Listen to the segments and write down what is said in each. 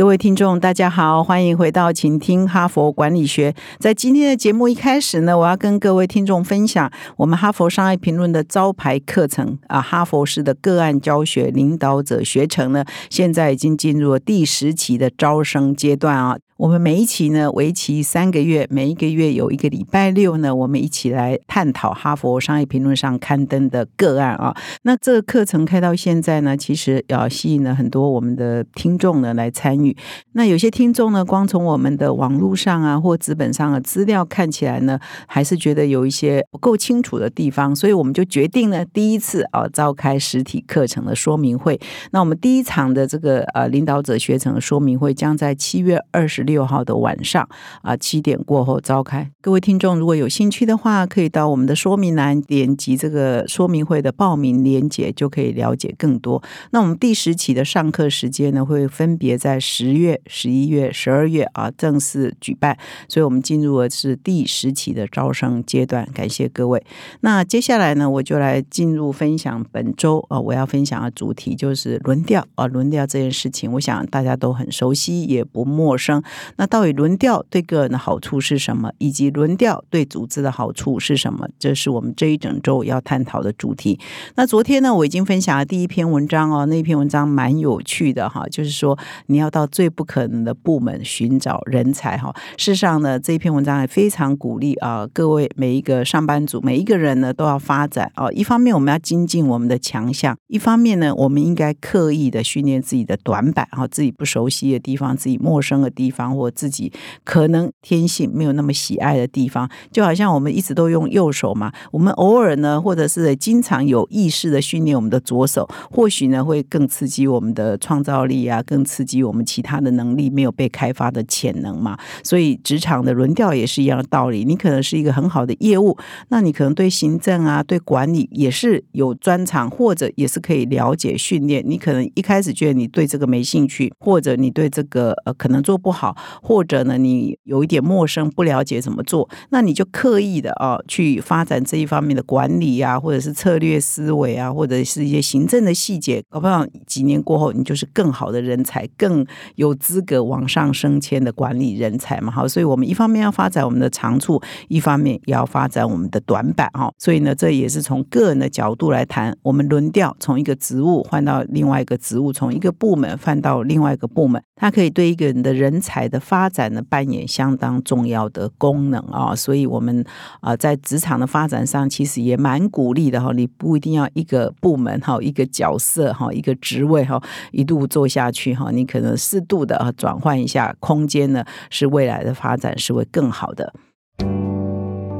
各位听众，大家好，欢迎回到请听哈佛管理学。在今天的节目一开始呢，我要跟各位听众分享我们哈佛商业评论的招牌课程啊，哈佛式的个案教学领导者学程呢，现在已经进入了第十期的招生阶段啊。我们每一期呢，为期三个月，每一个月有一个礼拜六呢，我们一起来探讨哈佛商业评论上刊登的个案啊。那这个课程开到现在呢，其实要吸引了很多我们的听众呢来参与。那有些听众呢，光从我们的网络上啊或资本上的资料看起来呢，还是觉得有一些不够清楚的地方，所以我们就决定呢，第一次啊召开实体课程的说明会。那我们第一场的这个呃领导者学程的说明会将在七月二十。六号的晚上啊，七点过后召开。各位听众，如果有兴趣的话，可以到我们的说明栏点击这个说明会的报名链接，就可以了解更多。那我们第十期的上课时间呢，会分别在十月、十一月、十二月啊正式举办。所以，我们进入的是第十期的招生阶段。感谢各位。那接下来呢，我就来进入分享本周啊，我要分享的主题就是轮调啊，轮调这件事情，我想大家都很熟悉，也不陌生。那到底轮调对个人的好处是什么，以及轮调对组织的好处是什么？这是我们这一整周要探讨的主题。那昨天呢，我已经分享了第一篇文章哦，那篇文章蛮有趣的哈，就是说你要到最不可能的部门寻找人才哈。事实上呢，这一篇文章也非常鼓励啊，各位每一个上班族每一个人呢都要发展哦。一方面我们要精进我们的强项，一方面呢，我们应该刻意的训练自己的短板哈，自己不熟悉的地方，自己陌生的地方。或自己可能天性没有那么喜爱的地方，就好像我们一直都用右手嘛，我们偶尔呢，或者是经常有意识的训练我们的左手，或许呢会更刺激我们的创造力啊，更刺激我们其他的能力没有被开发的潜能嘛。所以职场的轮调也是一样的道理。你可能是一个很好的业务，那你可能对行政啊、对管理也是有专长，或者也是可以了解训练。你可能一开始觉得你对这个没兴趣，或者你对这个呃可能做不好。或者呢，你有一点陌生，不了解怎么做，那你就刻意的啊，去发展这一方面的管理啊，或者是策略思维啊，或者是一些行政的细节，搞不好几年过后，你就是更好的人才，更有资格往上升迁的管理人才嘛。好，所以我们一方面要发展我们的长处，一方面也要发展我们的短板哈。所以呢，这也是从个人的角度来谈，我们轮调从一个职务换到另外一个职务，从一个部门换到另外一个部门，它可以对一个人的人才。的发展呢，扮演相当重要的功能啊，所以我们啊在职场的发展上，其实也蛮鼓励的哈。你不一定要一个部门哈，一个角色哈，一个职位哈，一路做下去哈，你可能适度的转换一下空间呢，是未来的发展是会更好的。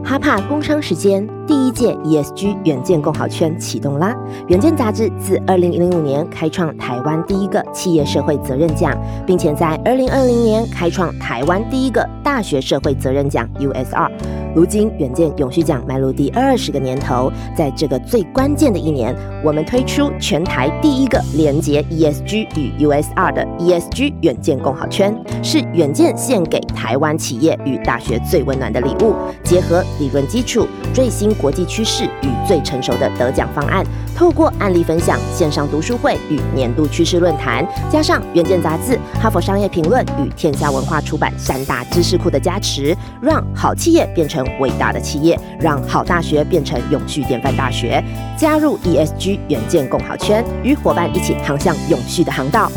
哈帕工商时间，第一届 ESG 远见共好圈启动啦！远见杂志自二零零五年开创台湾第一个企业社会责任奖，并且在二零二零年开创台湾第一个大学社会责任奖 USR。如今远见永续奖迈入第二十个年头，在这个最关键的一年，我们推出全台第一个连接 ESG 与 USR 的 ESG 远见共好圈，是远见献给台湾企业与大学最温暖的礼物。结合理论基础、最新国际趋势与最成熟的得奖方案，透过案例分享、线上读书会与年度趋势论坛，加上远见杂志、哈佛商业评论与天下文化出版三大知识库的加持，让好企业变成。伟大的企业，让好大学变成永续典范大学。加入 ESG 远见共好圈，与伙伴一起航向永续的航道。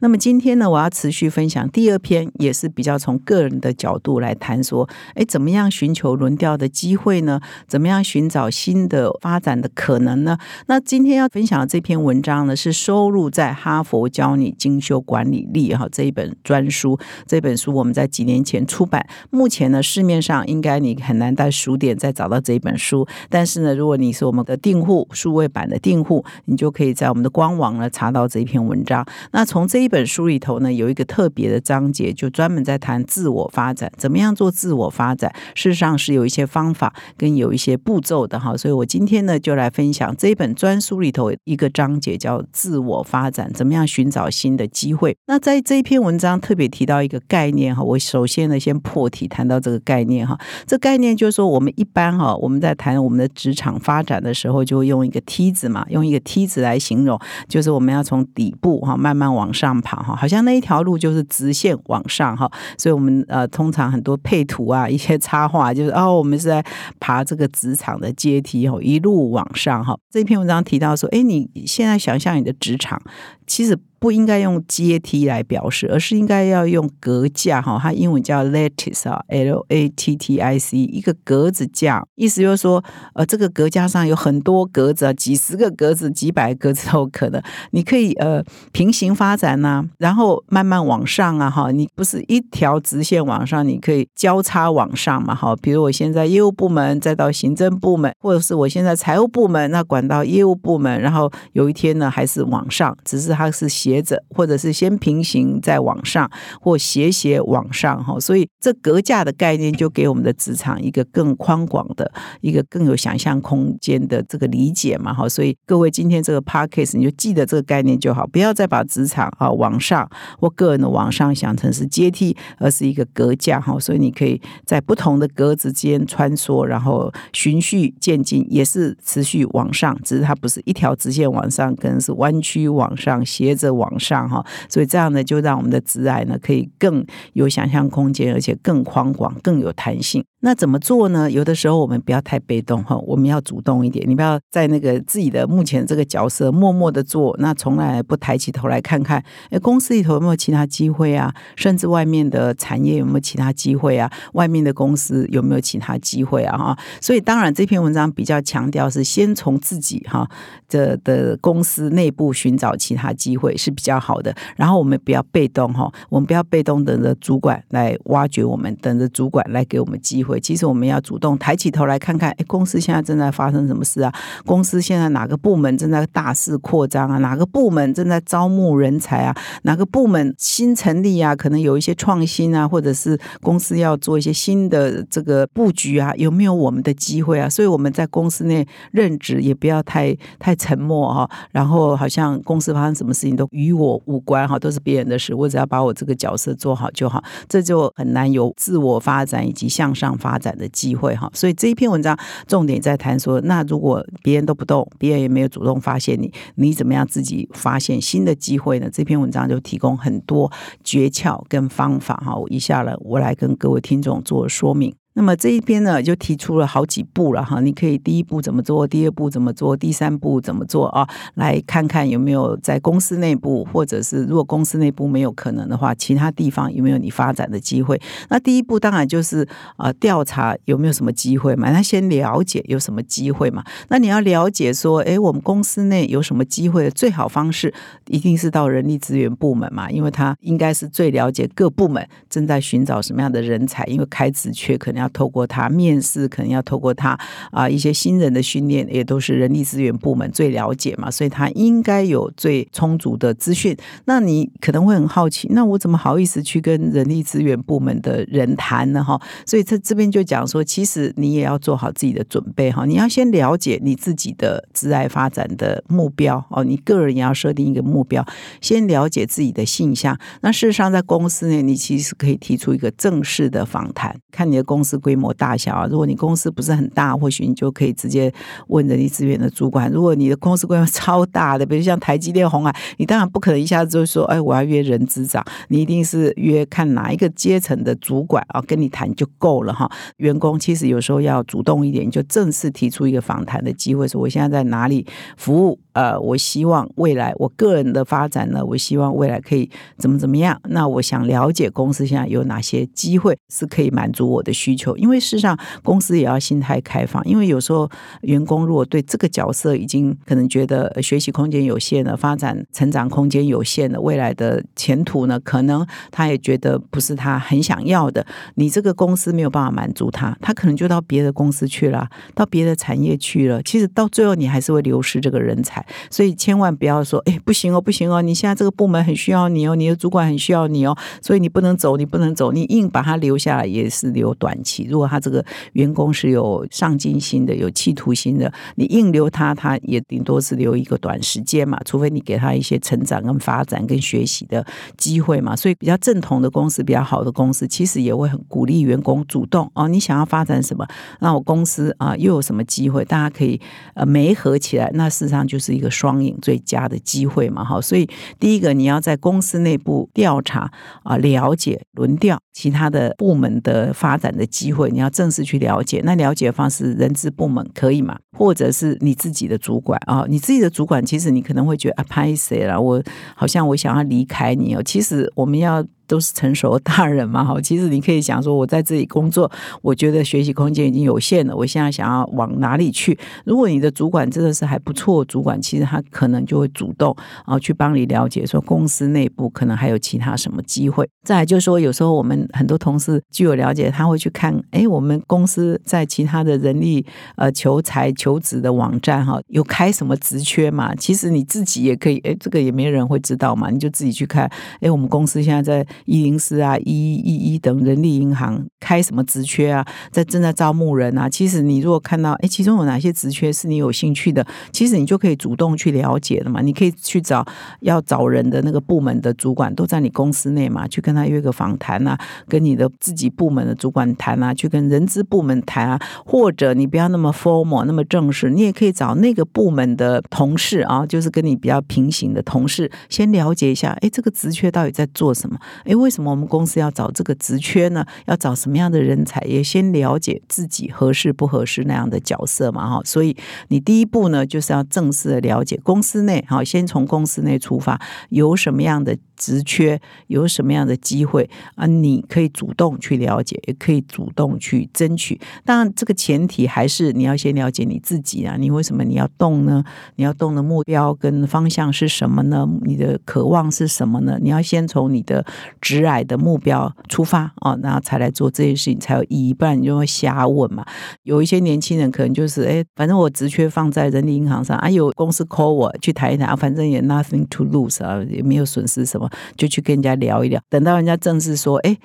那么今天呢，我要持续分享第二篇，也是比较从个人的角度来谈说，哎，怎么样寻求轮调的机会呢？怎么样寻找新的发展的可能呢？那今天要分享的这篇文章呢，是收录在《哈佛教你精修管理力》哈这一本专书。这本书我们在几年前出版，目前呢市面上应该你很难在书店再找到这一本书。但是呢，如果你是我们的订户，数位版的订户，你就可以在我们的官网呢查到这一篇文章。那从这一本书里头呢，有一个特别的章节，就专门在谈自我发展，怎么样做自我发展。事实上是有一些方法跟有一些步骤的哈。所以我今天呢，就来分享这一本专书里头一个章节，叫自我发展，怎么样寻找新的机会。那在这一篇文章特别提到一个概念哈，我首先呢先破题谈到这个概念哈。这概念就是说，我们一般哈，我们在谈我们的职场发展的时候，就会用一个梯子嘛，用一个梯子来形容，就是我们要从底部哈慢慢往上爬哈，好像那一条路就是直线往上哈。所以我们呃通常很多配图啊，一些插画就是哦，我们是在爬这个职场的阶梯哦，一路往上哈。这篇文章提到说，哎，你现在想象你的职场，其实。不应该用阶梯来表示，而是应该要用格架哈，它英文叫 lattice 啊，L A T T I C，一个格子架，意思就是说，呃，这个格架上有很多格子啊，几十个格子、几百个格子都可能，你可以呃平行发展呐，然后慢慢往上啊，哈，你不是一条直线往上，你可以交叉往上嘛，哈，比如我现在业务部门，再到行政部门，或者是我现在财务部门，那管到业务部门，然后有一天呢，还是往上，只是它是斜。斜着，或者是先平行再往上，或斜斜往上哈，所以这格架的概念就给我们的职场一个更宽广的一个更有想象空间的这个理解嘛哈，所以各位今天这个 p a r k c a s 你就记得这个概念就好，不要再把职场啊往上或个人的往上想成是阶梯，而是一个格架哈，所以你可以在不同的格子间穿梭，然后循序渐进，也是持续往上，只是它不是一条直线往上，可能是弯曲往上，斜着。往上哈，所以这样呢，就让我们的直癌呢可以更有想象空间，而且更宽广、更有弹性。那怎么做呢？有的时候我们不要太被动哈，我们要主动一点。你不要在那个自己的目前这个角色默默的做，那从来不抬起头来看看，哎，公司里头有没有其他机会啊？甚至外面的产业有没有其他机会啊？外面的公司有没有其他机会啊？哈，所以当然这篇文章比较强调是先从自己哈的的公司内部寻找其他机会是比较好的。然后我们不要被动哈，我们不要被动等着主管来挖掘我们，等着主管来给我们机会。其实我们要主动抬起头来看看，哎，公司现在正在发生什么事啊？公司现在哪个部门正在大肆扩张啊？哪个部门正在招募人才啊？哪个部门新成立啊？可能有一些创新啊，或者是公司要做一些新的这个布局啊？有没有我们的机会啊？所以我们在公司内任职也不要太太沉默哈，然后好像公司发生什么事情都与我无关哈，都是别人的事，我只要把我这个角色做好就好，这就很难有自我发展以及向上。发展的机会哈，所以这一篇文章重点在谈说，那如果别人都不动，别人也没有主动发现你，你怎么样自己发现新的机会呢？这篇文章就提供很多诀窍跟方法哈，以下呢，我来跟各位听众做说明。那么这一边呢，就提出了好几步了哈，你可以第一步怎么做，第二步怎么做，第三步怎么做啊？来看看有没有在公司内部，或者是如果公司内部没有可能的话，其他地方有没有你发展的机会？那第一步当然就是啊，调查有没有什么机会嘛？那先了解有什么机会嘛？那你要了解说，哎，我们公司内有什么机会的？最好方式一定是到人力资源部门嘛，因为他应该是最了解各部门正在寻找什么样的人才，因为开职缺可能。要透过他面试，可能要透过他啊一些新人的训练，也都是人力资源部门最了解嘛，所以他应该有最充足的资讯。那你可能会很好奇，那我怎么好意思去跟人力资源部门的人谈呢？哈，所以他这边就讲说，其实你也要做好自己的准备哈，你要先了解你自己的职爱发展的目标哦，你个人也要设定一个目标，先了解自己的性向。那事实上，在公司呢，你其实可以提出一个正式的访谈，看你的公司。是规模大小啊！如果你公司不是很大，或许你就可以直接问人力资源的主管。如果你的公司规模 超大的，比如像台积电、红海，你当然不可能一下子就说：“哎，我要约人资长。”你一定是约看哪一个阶层的主管啊，跟你谈就够了哈。员工其实有时候要主动一点，就正式提出一个访谈的机会，说我现在在哪里服务。呃，我希望未来我个人的发展呢，我希望未来可以怎么怎么样。那我想了解公司现在有哪些机会是可以满足我的需求。因为事实上，公司也要心态开放。因为有时候员工如果对这个角色已经可能觉得学习空间有限了，发展成长空间有限了，未来的前途呢，可能他也觉得不是他很想要的。你这个公司没有办法满足他，他可能就到别的公司去了，到别的产业去了。其实到最后，你还是会流失这个人才。所以千万不要说，哎，不行哦，不行哦，你现在这个部门很需要你哦，你的主管很需要你哦，所以你不能走，你不能走，你硬把他留下来也是留短期。如果他这个员工是有上进心的、有企图心的，你硬留他，他也顶多是留一个短时间嘛，除非你给他一些成长跟发展跟学习的机会嘛。所以比较正统的公司、比较好的公司，其实也会很鼓励员工主动哦，你想要发展什么，那我公司啊又有什么机会，大家可以呃媒合起来，那事实上就是是一个双赢最佳的机会嘛。好，所以第一个你要在公司内部调查啊，了解轮调其他的部门的发展的机会，你要正式去了解。那了解方式，人资部门可以嘛？或者是你自己的主管啊？你自己的主管，其实你可能会觉得啊，拍谁了？我好像我想要离开你哦。其实我们要。都是成熟的大人嘛，哈，其实你可以想说，我在这里工作，我觉得学习空间已经有限了，我现在想要往哪里去？如果你的主管真的是还不错，主管其实他可能就会主动啊去帮你了解，说公司内部可能还有其他什么机会。再就是说，有时候我们很多同事具有了解，他会去看，哎，我们公司在其他的人力呃求才求职的网站哈，有开什么职缺嘛？其实你自己也可以，哎，这个也没人会知道嘛，你就自己去看，哎，我们公司现在在。一零四啊，一一一等人力银行开什么职缺啊？在正在招募人啊。其实你如果看到，哎，其中有哪些职缺是你有兴趣的，其实你就可以主动去了解的嘛。你可以去找要找人的那个部门的主管，都在你公司内嘛，去跟他约个访谈啊，跟你的自己部门的主管谈啊，去跟人资部门谈啊，或者你不要那么 formal 那么正式，你也可以找那个部门的同事啊，就是跟你比较平行的同事，先了解一下，哎，这个职缺到底在做什么？哎，为什么我们公司要找这个职缺呢？要找什么样的人才？也先了解自己合适不合适那样的角色嘛，哈。所以你第一步呢，就是要正式的了解公司内，哈，先从公司内出发，有什么样的。职缺有什么样的机会啊？你可以主动去了解，也可以主动去争取。当然，这个前提还是你要先了解你自己啊。你为什么你要动呢？你要动的目标跟方向是什么呢？你的渴望是什么呢？你要先从你的直癌的目标出发啊，然后才来做这件事情才有意义。不然你就会瞎问嘛。有一些年轻人可能就是哎，反正我职缺放在人力银行上啊，有公司 call 我去谈一谈啊，反正也 nothing to lose 啊，也没有损失什么。就去跟人家聊一聊，等到人家正式说：“哎，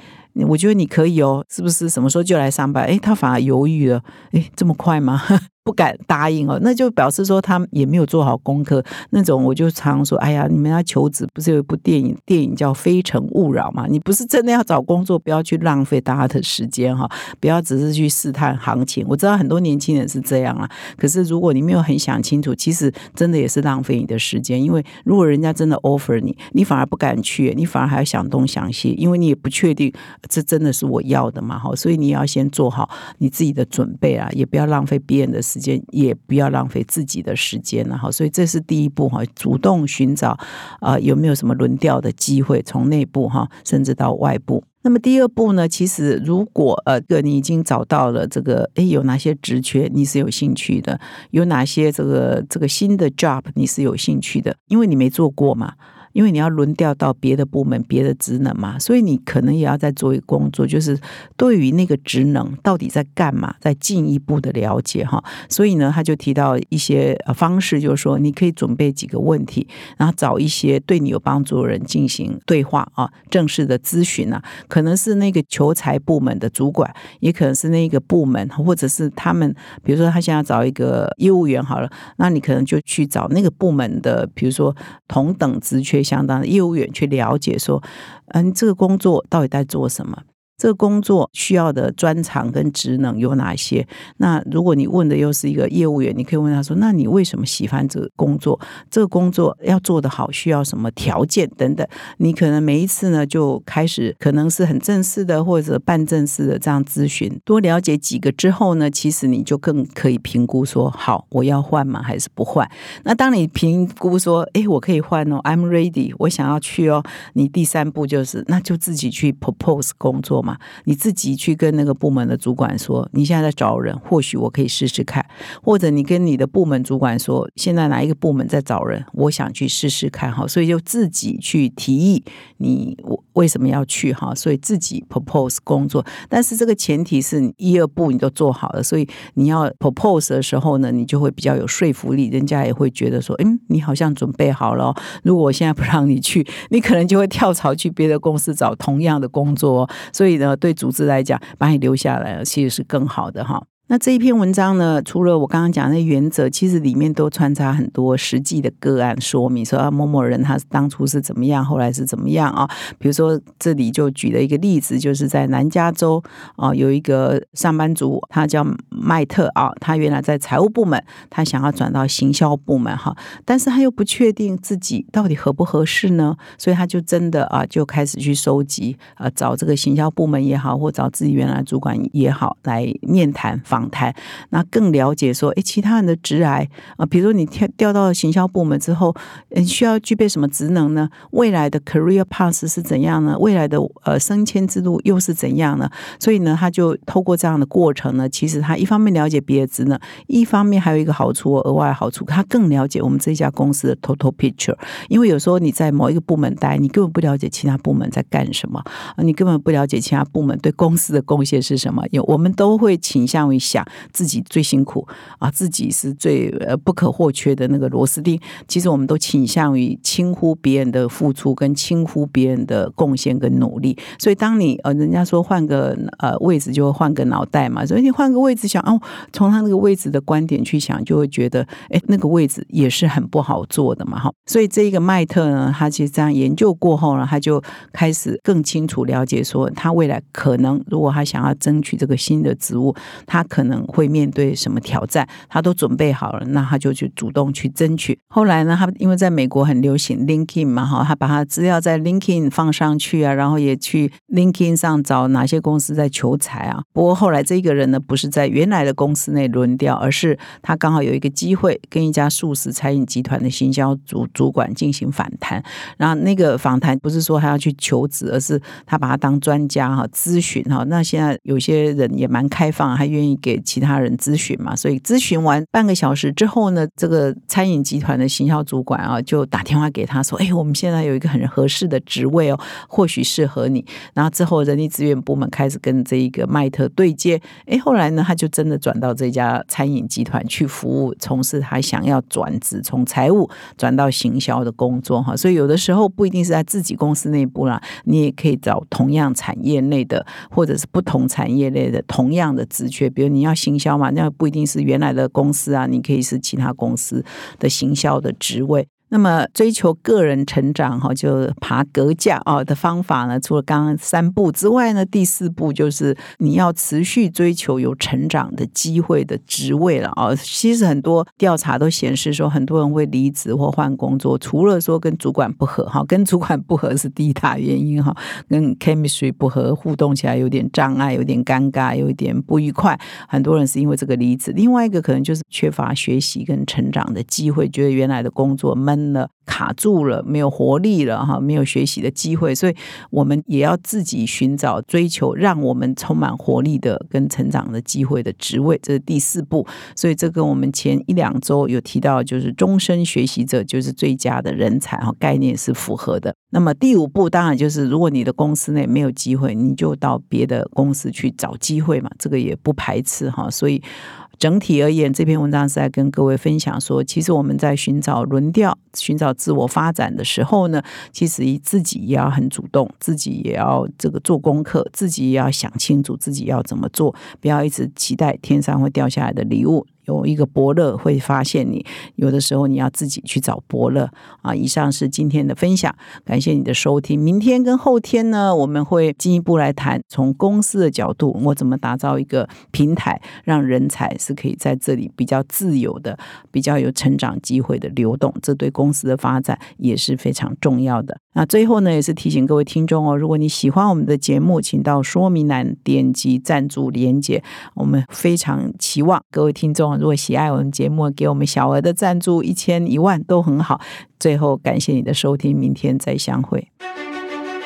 我觉得你可以哦，是不是？什么时候就来上班？”哎，他反而犹豫了，哎，这么快吗？不敢答应哦，那就表示说他也没有做好功课。那种我就常说，哎呀，你们要求职，不是有一部电影，电影叫《非诚勿扰》嘛？你不是真的要找工作，不要去浪费大家的时间哈，不要只是去试探行情。我知道很多年轻人是这样啊，可是如果你没有很想清楚，其实真的也是浪费你的时间。因为如果人家真的 offer 你，你反而不敢去，你反而还要想东想西，因为你也不确定这真的是我要的嘛？哈，所以你要先做好你自己的准备啊，也不要浪费别人的。时间也不要浪费自己的时间了哈，所以这是第一步哈，主动寻找啊有没有什么轮调的机会，从内部哈甚至到外部。那么第二步呢，其实如果呃个你已经找到了这个，诶，有哪些职缺你是有兴趣的，有哪些这个这个新的 job 你是有兴趣的，因为你没做过嘛。因为你要轮调到别的部门、别的职能嘛，所以你可能也要再做一个工作，就是对于那个职能到底在干嘛，再进一步的了解哈。所以呢，他就提到一些方式，就是说你可以准备几个问题，然后找一些对你有帮助的人进行对话啊，正式的咨询啊，可能是那个求财部门的主管，也可能是那个部门，或者是他们，比如说他现在找一个业务员好了，那你可能就去找那个部门的，比如说同等职缺。相当业务员去了解说，嗯，这个工作到底在做什么？这个工作需要的专长跟职能有哪些？那如果你问的又是一个业务员，你可以问他说：“那你为什么喜欢这个工作？这个工作要做得好，需要什么条件等等？”你可能每一次呢就开始可能是很正式的或者半正式的这样咨询，多了解几个之后呢，其实你就更可以评估说：“好，我要换吗？还是不换？”那当你评估说：“哎，我可以换哦，I'm ready，我想要去哦。”你第三步就是那就自己去 propose 工作。你自己去跟那个部门的主管说，你现在在找人，或许我可以试试看，或者你跟你的部门主管说，现在哪一个部门在找人，我想去试试看哈，所以就自己去提议你我为什么要去哈，所以自己 propose 工作，但是这个前提是你一二步你都做好了，所以你要 propose 的时候呢，你就会比较有说服力，人家也会觉得说，嗯，你好像准备好了，如果我现在不让你去，你可能就会跳槽去别的公司找同样的工作，哦所以呢，对组织来讲，把你留下来其实是更好的哈。那这一篇文章呢，除了我刚刚讲的原则，其实里面都穿插很多实际的个案说明，说啊某某人他当初是怎么样，后来是怎么样啊？比如说这里就举了一个例子，就是在南加州啊，有一个上班族，他叫麦特啊，他原来在财务部门，他想要转到行销部门哈，但是他又不确定自己到底合不合适呢，所以他就真的啊就开始去收集啊，找这个行销部门也好，或找自己原来主管也好来面谈。访谈，那更了解说，哎，其他人的职癌啊，比如说你调调到行销部门之后，嗯，需要具备什么职能呢？未来的 career path 是怎样呢？未来的呃升迁之路又是怎样呢？所以呢，他就透过这样的过程呢，其实他一方面了解别的职能，一方面还有一个好处，额外好处，他更了解我们这家公司的 total picture。因为有时候你在某一个部门待，你根本不了解其他部门在干什么啊，你根本不了解其他部门对公司的贡献是什么。有我们都会倾向于。想自己最辛苦啊，自己是最呃不可或缺的那个螺丝钉。其实我们都倾向于轻忽别人的付出，跟轻忽别人的贡献跟努力。所以当你呃，人家说换个呃位置就会换个脑袋嘛，所以你换个位置想哦，从他那个位置的观点去想，就会觉得哎，那个位置也是很不好做的嘛哈。所以这一个麦特呢，他其实这样研究过后呢，他就开始更清楚了解说，他未来可能如果他想要争取这个新的职务，他。可能会面对什么挑战，他都准备好了，那他就去主动去争取。后来呢，他因为在美国很流行 LinkedIn 嘛，哈，他把他资料在 LinkedIn 放上去啊，然后也去 LinkedIn 上找哪些公司在求财啊。不过后来这个人呢，不是在原来的公司内轮调，而是他刚好有一个机会跟一家素食餐饮集团的行销主主管进行访谈。然后那个访谈不是说他要去求职，而是他把他当专家哈咨询哈。那现在有些人也蛮开放，还愿意。给其他人咨询嘛，所以咨询完半个小时之后呢，这个餐饮集团的行销主管啊，就打电话给他说：“哎，我们现在有一个很合适的职位哦，或许适合你。”然后之后人力资源部门开始跟这一个麦特对接。哎，后来呢，他就真的转到这家餐饮集团去服务，从事他想要转职，从财务转到行销的工作哈。所以有的时候不一定是在自己公司内部啦，你也可以找同样产业内的，或者是不同产业类的同样的职缺，比如。你要行销嘛？那不一定是原来的公司啊，你可以是其他公司的行销的职位。那么追求个人成长哈，就爬格架啊的方法呢，除了刚刚三步之外呢，第四步就是你要持续追求有成长的机会的职位了啊。其实很多调查都显示说，很多人会离职或换工作，除了说跟主管不合哈，跟主管不合是第一大原因哈，跟 chemistry 不合，互动起来有点障碍，有点尴尬，有一点不愉快。很多人是因为这个离职，另外一个可能就是缺乏学习跟成长的机会，觉得原来的工作闷。了卡住了，没有活力了哈，没有学习的机会，所以我们也要自己寻找、追求让我们充满活力的跟成长的机会的职位，这是第四步。所以这跟我们前一两周有提到，就是终身学习者就是最佳的人才哈，概念是符合的。那么第五步当然就是，如果你的公司内没有机会，你就到别的公司去找机会嘛，这个也不排斥哈。所以。整体而言，这篇文章是在跟各位分享说，其实我们在寻找轮调、寻找自我发展的时候呢，其实自己也要很主动，自己也要这个做功课，自己也要想清楚自己要怎么做，不要一直期待天上会掉下来的礼物。有一个伯乐会发现你，有的时候你要自己去找伯乐啊。以上是今天的分享，感谢你的收听。明天跟后天呢，我们会进一步来谈从公司的角度，我怎么打造一个平台，让人才是可以在这里比较自由的、比较有成长机会的流动，这对公司的发展也是非常重要的。那最后呢，也是提醒各位听众哦，如果你喜欢我们的节目，请到说明栏点击赞助连接。我们非常期望各位听众，如果喜爱我们节目，给我们小额的赞助，一千一万都很好。最后感谢你的收听，明天再相会。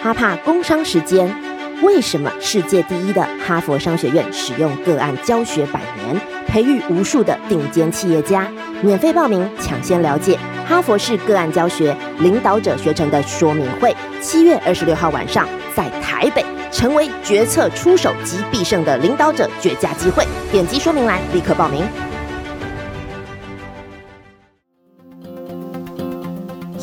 哈帕工商时间。为什么世界第一的哈佛商学院使用个案教学百年，培育无数的顶尖企业家？免费报名，抢先了解哈佛式个案教学领导者学程的说明会，七月二十六号晚上在台北，成为决策出手及必胜的领导者绝佳机会。点击说明栏立刻报名。